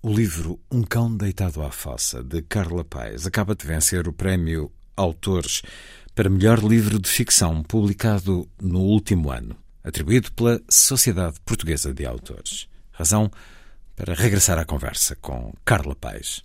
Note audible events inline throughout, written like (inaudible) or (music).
O livro Um Cão Deitado à Fossa, de Carla Paes, acaba de vencer o prémio Autores para melhor livro de ficção publicado no último ano, atribuído pela Sociedade Portuguesa de Autores. Razão para regressar à conversa com Carla Paes.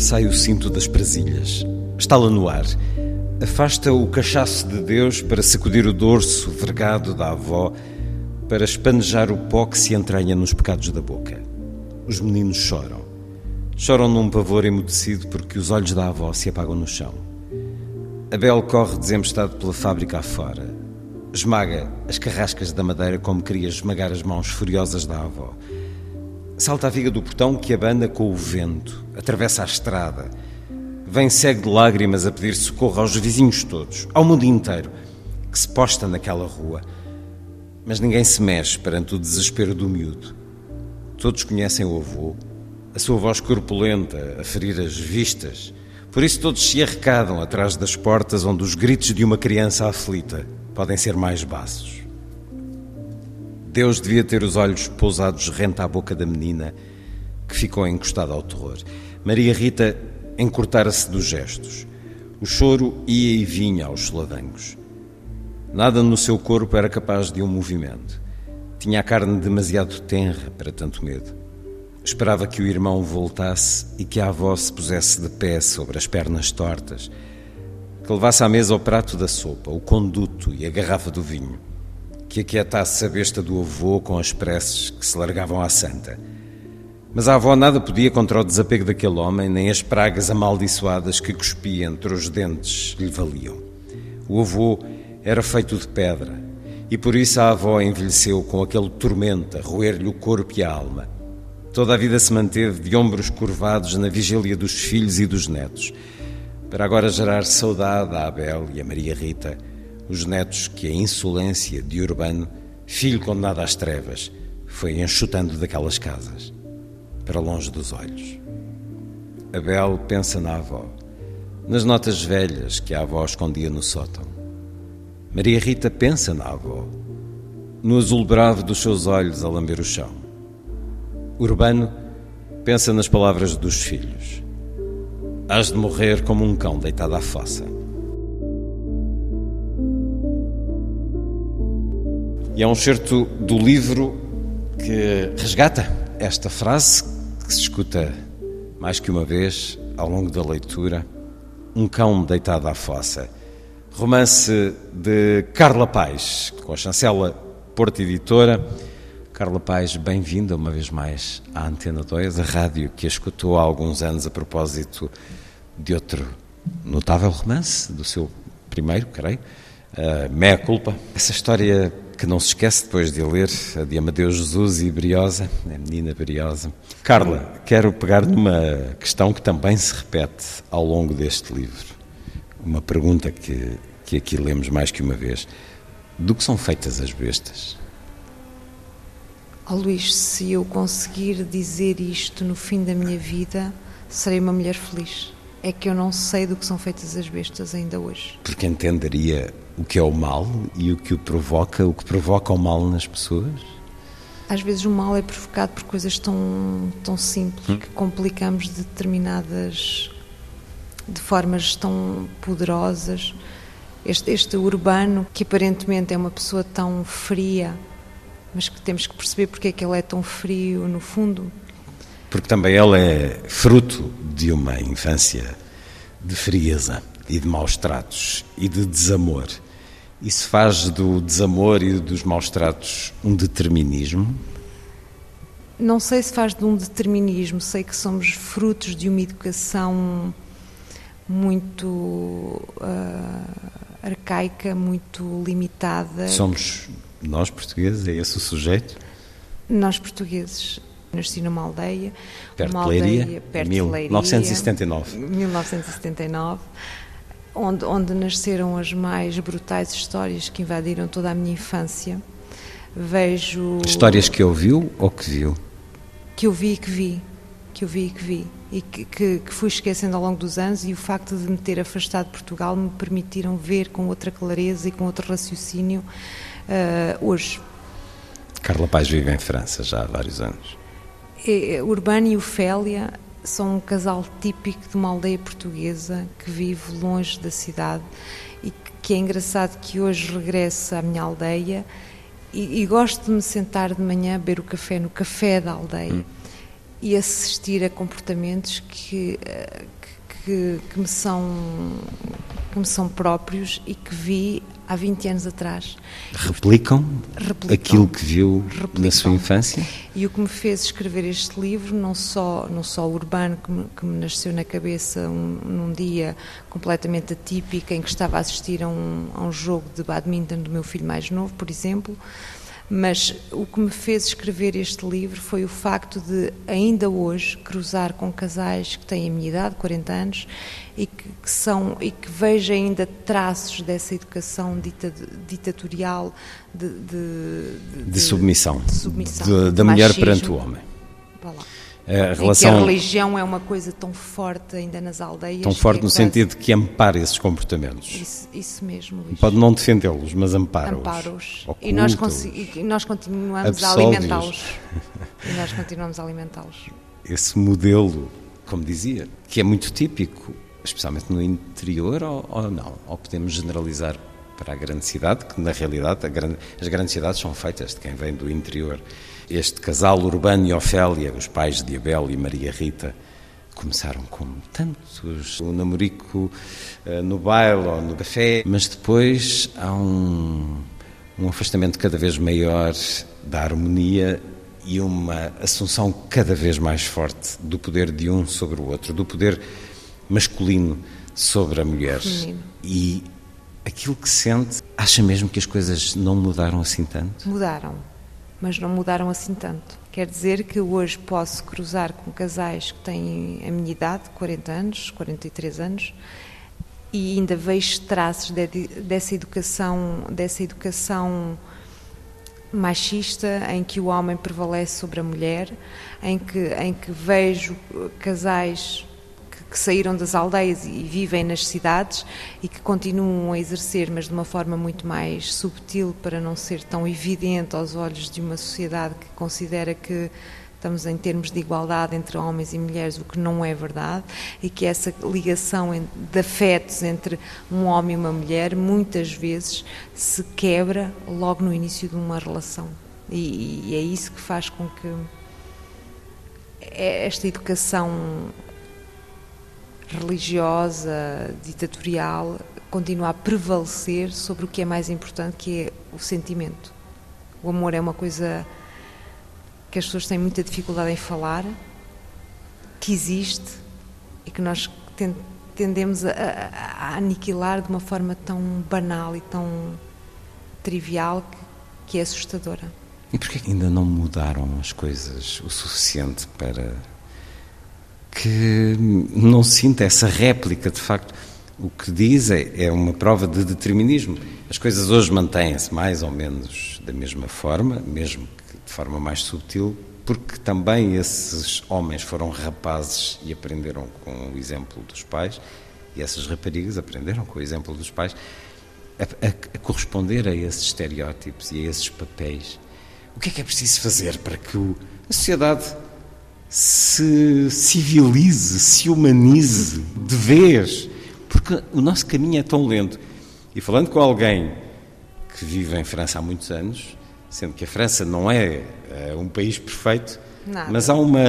Sai o cinto das presilhas. Estala no ar. Afasta o cachaço de Deus para sacudir o dorso vergado da avó, para espanejar o pó que se entranha nos pecados da boca. Os meninos choram. Choram num pavor emudecido porque os olhos da avó se apagam no chão. Abel corre desembestado pela fábrica afora. Esmaga as carrascas da madeira como queria esmagar as mãos furiosas da avó. Salta a viga do portão que abana com o vento, atravessa a estrada. Vem cego de lágrimas a pedir socorro aos vizinhos todos, ao mundo inteiro, que se posta naquela rua. Mas ninguém se mexe perante o desespero do miúdo. Todos conhecem o avô, a sua voz corpulenta a ferir as vistas. Por isso todos se arrecadam atrás das portas onde os gritos de uma criança aflita podem ser mais baços. Deus devia ter os olhos pousados rente à boca da menina, que ficou encostada ao terror. Maria Rita encurtara-se dos gestos. O choro ia e vinha aos soladangos. Nada no seu corpo era capaz de um movimento. Tinha a carne demasiado tenra para tanto medo. Esperava que o irmão voltasse e que a avó se pusesse de pé sobre as pernas tortas, que levasse à mesa o prato da sopa, o conduto e a garrafa do vinho que aquietasse a besta do avô com as preces que se largavam à santa. Mas a avó nada podia contra o desapego daquele homem, nem as pragas amaldiçoadas que cuspia entre os dentes lhe valiam. O avô era feito de pedra, e por isso a avó envelheceu com aquele tormento a roer-lhe o corpo e a alma. Toda a vida se manteve de ombros curvados na vigília dos filhos e dos netos, para agora gerar saudade a Abel e a Maria Rita, os netos que a insolência de Urbano, filho condenado às trevas, foi enxutando daquelas casas, para longe dos olhos. Abel pensa na avó, nas notas velhas que a avó escondia no sótão. Maria Rita pensa na avó, no azul bravo dos seus olhos a lamber o chão. Urbano pensa nas palavras dos filhos. Hás de morrer como um cão deitado à fossa. E é um certo do livro que resgata esta frase que se escuta mais que uma vez ao longo da leitura: Um cão deitado à fossa. Romance de Carla Paz, com a chancela Porta Editora. Carla Paz, bem-vinda uma vez mais à Antena 2, a rádio que a escutou há alguns anos a propósito de outro notável romance, do seu primeiro, creio, uh, Meia Culpa. Essa história que não se esquece depois de ler, a de Amadeu Jesus e Briosa, a menina Briosa. Carla, quero pegar numa questão que também se repete ao longo deste livro. Uma pergunta que, que aqui lemos mais que uma vez. Do que são feitas as bestas? Oh, Luís, se eu conseguir dizer isto no fim da minha vida, serei uma mulher feliz. É que eu não sei do que são feitas as bestas ainda hoje. Porque entenderia o que é o mal e o que o provoca, o que provoca o mal nas pessoas? Às vezes o mal é provocado por coisas tão, tão simples hum? que complicamos de determinadas. de formas tão poderosas. Este, este urbano, que aparentemente é uma pessoa tão fria, mas que temos que perceber porque é que ele é tão frio no fundo. Porque também ele é fruto de uma infância de frieza e de maus tratos e de desamor Isso faz do desamor e dos maus tratos um determinismo? Não sei se faz de um determinismo, sei que somos frutos de uma educação muito uh, arcaica, muito limitada. Somos nós portugueses, é esse o sujeito? Nós portugueses. Nasci numa aldeia, perto uma de Leiria, aldeia perto mil, de Leiria, 1979. 1979, onde, onde nasceram as mais brutais histórias que invadiram toda a minha infância. Vejo histórias que ouviu ou que viu? Que eu vi e que vi, que eu vi e que vi e que, que, que, fui esquecendo ao longo dos anos e o facto de me ter afastado de Portugal me permitiram ver com outra clareza e com outro raciocínio uh, hoje. Carla Paz vive em França já há vários anos. É, Urbano e Ofélia são um casal típico de uma aldeia portuguesa que vive longe da cidade e que é engraçado que hoje regresse à minha aldeia e, e gosto de me sentar de manhã a beber o café no café da aldeia. Hum e assistir a comportamentos que, eh, que, que, me são, que me são próprios e que vi há 20 anos atrás. Replicam, Replicam aquilo que viu Replicam. na sua infância? E o que me fez escrever este livro, não só, não só o urbano que me, que me nasceu na cabeça um, num dia completamente atípico em que estava a assistir a um, a um jogo de badminton do meu filho mais novo, por exemplo, mas o que me fez escrever este livro foi o facto de, ainda hoje, cruzar com casais que têm a minha idade, 40 anos, e que, que são e que vejo ainda traços dessa educação dita, ditatorial de, de, de, de submissão, submissão da mulher perante o homem. Voilà. A relação... a religião é uma coisa tão forte ainda nas aldeias. Tão forte é no quase... sentido de que ampara esses comportamentos. Isso, isso mesmo, Luís. Pode não defendê-los, mas ampara-os. Ampara-os. E nós, e nós continuamos a alimentá-los. e nós continuamos a alimentá-los. Esse modelo, como dizia, que é muito típico, especialmente no interior, ou, ou não? Ou podemos generalizar para a grande cidade, que na realidade grande, as grandes cidades são feitas de quem vem do interior este casal Urbano e Ofélia, os pais de Abel e Maria Rita, começaram como tantos, o namorico uh, no baile ou no café, mas depois há um, um afastamento cada vez maior da harmonia e uma assunção cada vez mais forte do poder de um sobre o outro, do poder masculino sobre a mulher. E aquilo que sente, acha mesmo que as coisas não mudaram assim tanto? Mudaram mas não mudaram assim tanto. Quer dizer que hoje posso cruzar com casais que têm a minha idade, 40 anos, 43 anos, e ainda vejo traços de, dessa educação, dessa educação machista em que o homem prevalece sobre a mulher, em que, em que vejo casais que saíram das aldeias e vivem nas cidades e que continuam a exercer, mas de uma forma muito mais subtil para não ser tão evidente aos olhos de uma sociedade que considera que estamos em termos de igualdade entre homens e mulheres, o que não é verdade, e que essa ligação de afetos entre um homem e uma mulher muitas vezes se quebra logo no início de uma relação. E, e é isso que faz com que esta educação religiosa, ditatorial, continua a prevalecer sobre o que é mais importante, que é o sentimento. O amor é uma coisa que as pessoas têm muita dificuldade em falar, que existe e que nós tendemos a, a, aniquilar de uma forma tão banal e tão trivial que, que é assustadora. E porquê ainda não mudaram as coisas o suficiente para que não sinta essa réplica, de facto. O que diz é, é uma prova de determinismo. As coisas hoje mantêm-se mais ou menos da mesma forma, mesmo que de forma mais subtil, porque também esses homens foram rapazes e aprenderam com o exemplo dos pais, e essas raparigas aprenderam com o exemplo dos pais a, a, a corresponder a esses estereótipos e a esses papéis. O que é que é preciso fazer para que o, a sociedade se civilize, se humanize de vez, porque o nosso caminho é tão lento. E falando com alguém que vive em França há muitos anos, sendo que a França não é, é um país perfeito, Nada. mas há uma,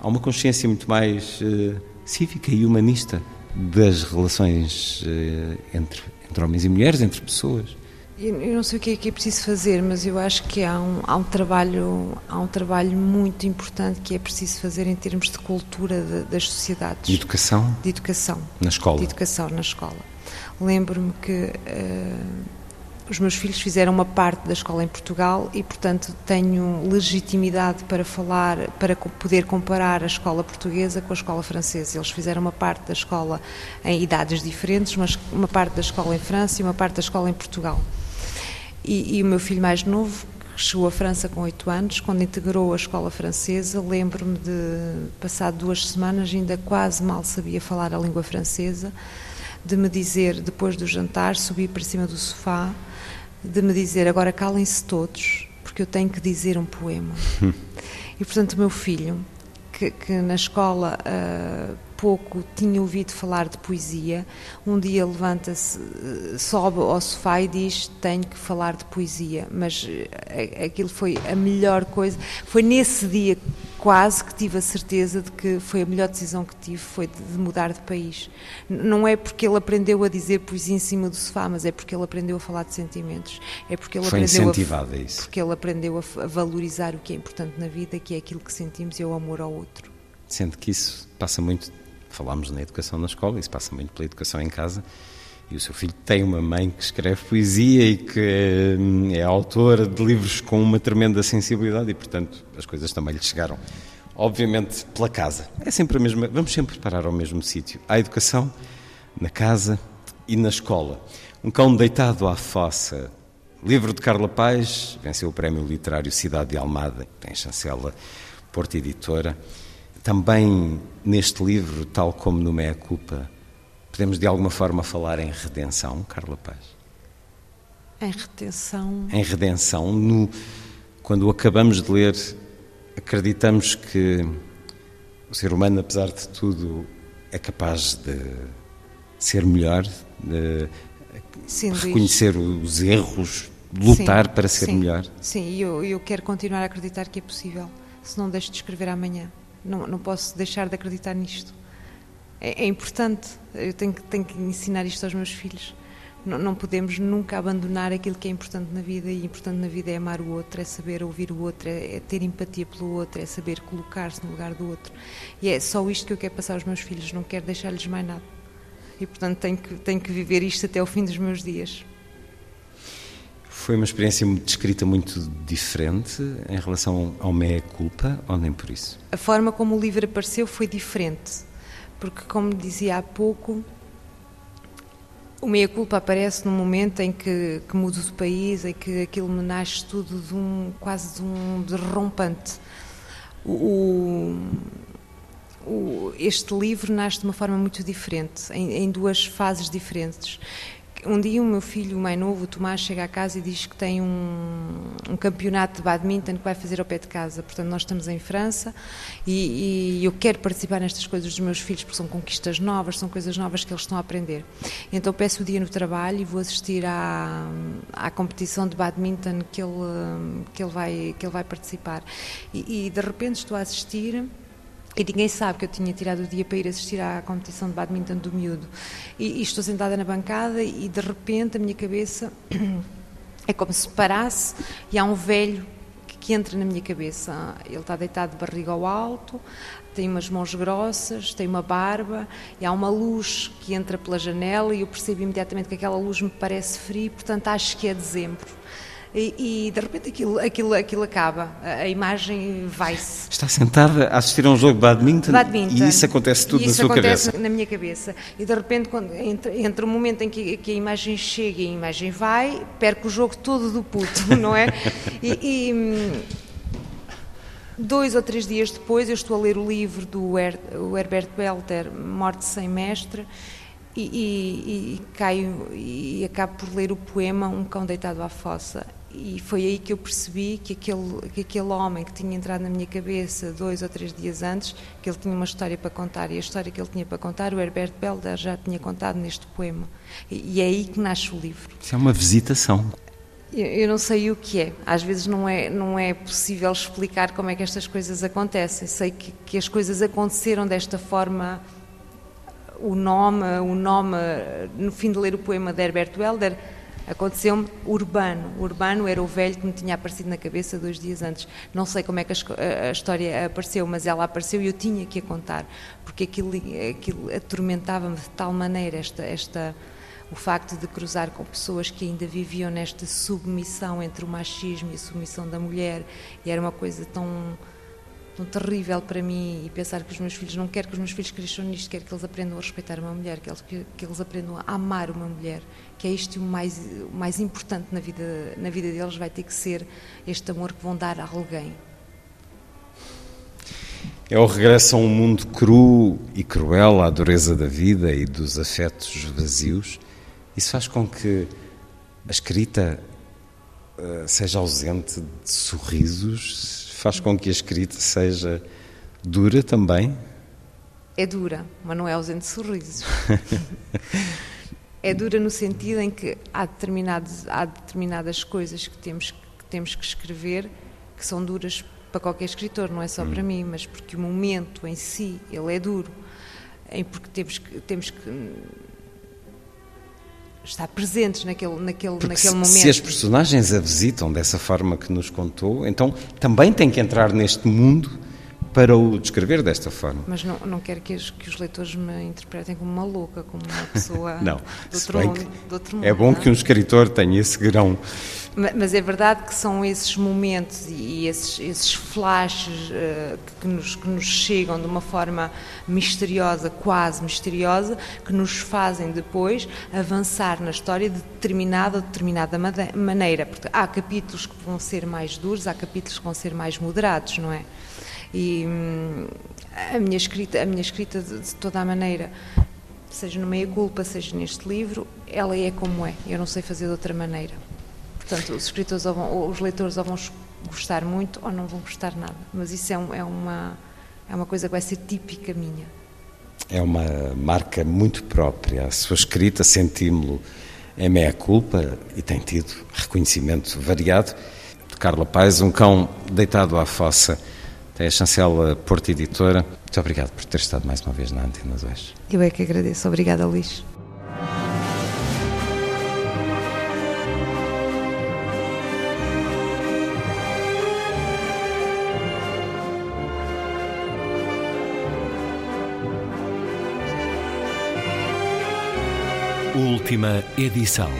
há uma consciência muito mais uh, cívica e humanista das relações uh, entre, entre homens e mulheres, entre pessoas. Eu não sei o que é que é preciso fazer, mas eu acho que há um, há um, trabalho, há um trabalho muito importante que é preciso fazer em termos de cultura de, das sociedades. De educação? De educação. Na escola? De educação na escola. Lembro-me que uh, os meus filhos fizeram uma parte da escola em Portugal e, portanto, tenho legitimidade para falar, para poder comparar a escola portuguesa com a escola francesa. Eles fizeram uma parte da escola em idades diferentes, mas uma parte da escola em França e uma parte da escola em Portugal. E, e o meu filho mais novo, que chegou à França com oito anos, quando integrou a escola francesa, lembro-me de, passado duas semanas, ainda quase mal sabia falar a língua francesa, de me dizer, depois do jantar, subir para cima do sofá de me dizer agora calem-se todos, porque eu tenho que dizer um poema. (laughs) e portanto, o meu filho, que, que na escola uh, pouco tinha ouvido falar de poesia, um dia levanta-se, ah, sobe ao sofá e diz: Tenho que falar de poesia. Mas uh, aquilo foi a melhor coisa. Foi nesse dia quase que tive a certeza de que foi a melhor decisão que tive, foi de mudar de país. Não é porque ele aprendeu a dizer poesia em cima do sofá, mas é porque ele aprendeu a falar de sentimentos. É porque ele foi aprendeu incentivado a, a isso. Porque ele aprendeu a, valorizar o que é importante na vida, que é aquilo que sentimos e é o amor ao outro. Sendo que isso passa muito, falámos na educação na escola, isso passa muito pela educação em casa. E o seu filho tem uma mãe que escreve poesia e que hum, é autora de livros com uma tremenda sensibilidade e, portanto, as coisas também lhe chegaram. Obviamente, pela casa. É sempre a mesma. Vamos sempre parar ao mesmo sítio. Há educação na casa e na escola. Um cão deitado à fossa. Livro de Carla Paz, venceu o Prémio Literário Cidade de Almada, tem chancela Porta Editora. Também neste livro, tal como no Meia Culpa, Podemos de alguma forma falar em redenção, Carla Paz? Em redenção. Em redenção, no, quando acabamos de ler, acreditamos que o ser humano, apesar de tudo, é capaz de ser melhor, de sim, reconhecer os erros, lutar sim, para ser sim, melhor. Sim, e eu, eu quero continuar a acreditar que é possível, se não deixo de escrever amanhã. Não, não posso deixar de acreditar nisto é, é importante. Eu tenho que, tenho que ensinar isto aos meus filhos. Não, não, podemos nunca abandonar aquilo que é importante na vida e importante na vida é amar o outro, é saber ouvir o outro, é, é ter empatia pelo outro, é saber colocar-se no lugar do outro. E é só isto que eu quero passar aos meus filhos, não quero deixar-lhes mais nada. E portanto tenho que, tenho que viver isto até o fim dos meus dias. Foi uma experiência descrita muito diferente em relação ao meia culpa, ou nem por isso? A forma como o livro apareceu foi diferente porque, como dizia há pouco, o meia-culpa aparece num momento em que, que mudo de país, em que aquilo me nasce tudo de um, quase de um derrompante. O, o, este livro nasce de uma forma muito diferente, em, em duas fases diferentes um dia o meu filho, mais novo, o Tomás, chega à casa e diz que tem um, um, campeonato de badminton que vai fazer ao pé de casa. Portanto, nós estamos em França e, e, eu quero participar nestas coisas dos meus filhos porque são conquistas novas, são coisas novas que eles estão a aprender. Então peço o dia no trabalho e vou assistir à, à competição de badminton que ele, que ele, vai, que ele vai participar. E, e de repente estou a assistir e ninguém sabe que eu tinha tirado o dia para ir assistir à competição de badminton do miúdo. E, e estou sentada na bancada e de repente a minha cabeça (clears throat) é como se parasse e há um velho que, que entra na minha cabeça. Ele está deitado de barriga ao alto, tem umas mãos grossas, tem uma barba e há uma luz que entra pela janela e eu percebo imediatamente que aquela luz me parece fria, portanto acho que é dezembro e, e, de repente aquilo, aquilo, aquilo acaba, a, imagem vai-se. Está sentada a assistir a um jogo de badminton, badminton. e isso acontece tudo na sua cabeça? acontece na minha cabeça. E de repente, quando, entre, entre o momento em que, que, a imagem chega e a imagem vai, perco o jogo todo do puto, (laughs) não é? E, e, dois ou três dias depois eu estou a ler o livro do Her, Herbert Belter, Morte Sem Mestre, e, e, e, caio e acabo por ler o poema Um Cão Deitado à Fossa e foi aí que eu percebi que aquele, que aquele homem que tinha entrado na minha cabeça dois ou três dias antes, que ele tinha uma história para contar, e a história que ele tinha para contar, o Herbert Belder já tinha contado neste poema. E, e é aí que nasce o livro. Isso é uma visitação. Eu, eu não sei o que é. Às vezes não é, não é possível explicar como é que estas coisas acontecem. Sei que, que as coisas aconteceram desta forma. O nome, o nome, no fim de ler o poema de Herbert Welder, Aconteceu-me Urbano. Urbano era o velho que me tinha aparecido na cabeça dois dias antes. Não sei como é que a, a história apareceu, mas ela apareceu e eu tinha que a contar, porque aquilo, aquilo atormentava-me de tal maneira esta, esta o facto de cruzar com pessoas que ainda viviam nesta submissão entre o machismo e a submissão da mulher, e era uma coisa tão terrível para mim e pensar que os meus filhos, não quero que os meus filhos cresçam nisto, quero que eles aprendam a respeitar uma mulher, que eles, que, que eles aprendam a amar uma mulher, que é isto o mais, o mais importante na vida, na vida deles, vai ter que ser este amor que vão dar a alguém. É o regresso a um mundo cru e cruel, à dureza da vida e dos afetos vazios. Isso faz com que a escrita uh, seja ausente de sorrisos, faz com que a escrita seja dura também? É dura, mas não é ausente de sorrisos. é dura no sentido em que há, determinados, há determinadas coisas que temos, que temos que escrever que são duras para qualquer escritor, não é só hum. para mim, mas porque o momento em si, ele é duro. Em porque temos que, temos que estar presentes naquele, naquele, naquele se, momento. Se as personagens a visitam dessa forma que nos contou, então também tem que entrar neste mundo para o descrever desta forma. Mas não, não quero que os, que os leitores me interpretem como uma louca, como uma pessoa (laughs) não, do, outro do outro mundo. É bom não? que um escritor tenha esse grão mas é verdade que são esses momentos e esses, esses flashes uh, que, nos, que nos chegam de uma forma misteriosa, quase misteriosa, que nos fazem depois avançar na história de determinada ou determinada maneira. Porque há capítulos que vão ser mais duros, há capítulos que vão ser mais moderados, não é? E hum, a minha escrita, a minha escrita de, de toda a maneira seja no Meia Culpa, seja neste livro, ela é como é. Eu não sei fazer de outra maneira. Portanto, os escritores vão, os leitores ou vão gostar muito ou não vão gostar nada. Mas isso é, um, é, uma, é uma coisa que vai ser típica minha. É uma marca muito própria. A sua escrita, sentimos-lo, é meia culpa e tem tido reconhecimento variado. De Carla Paz, um cão deitado à fossa. Tem a chancela Porto Editora. Muito obrigado por ter estado mais uma vez na Antena 2. Eu é que agradeço. Obrigada, Luís. sétima edição.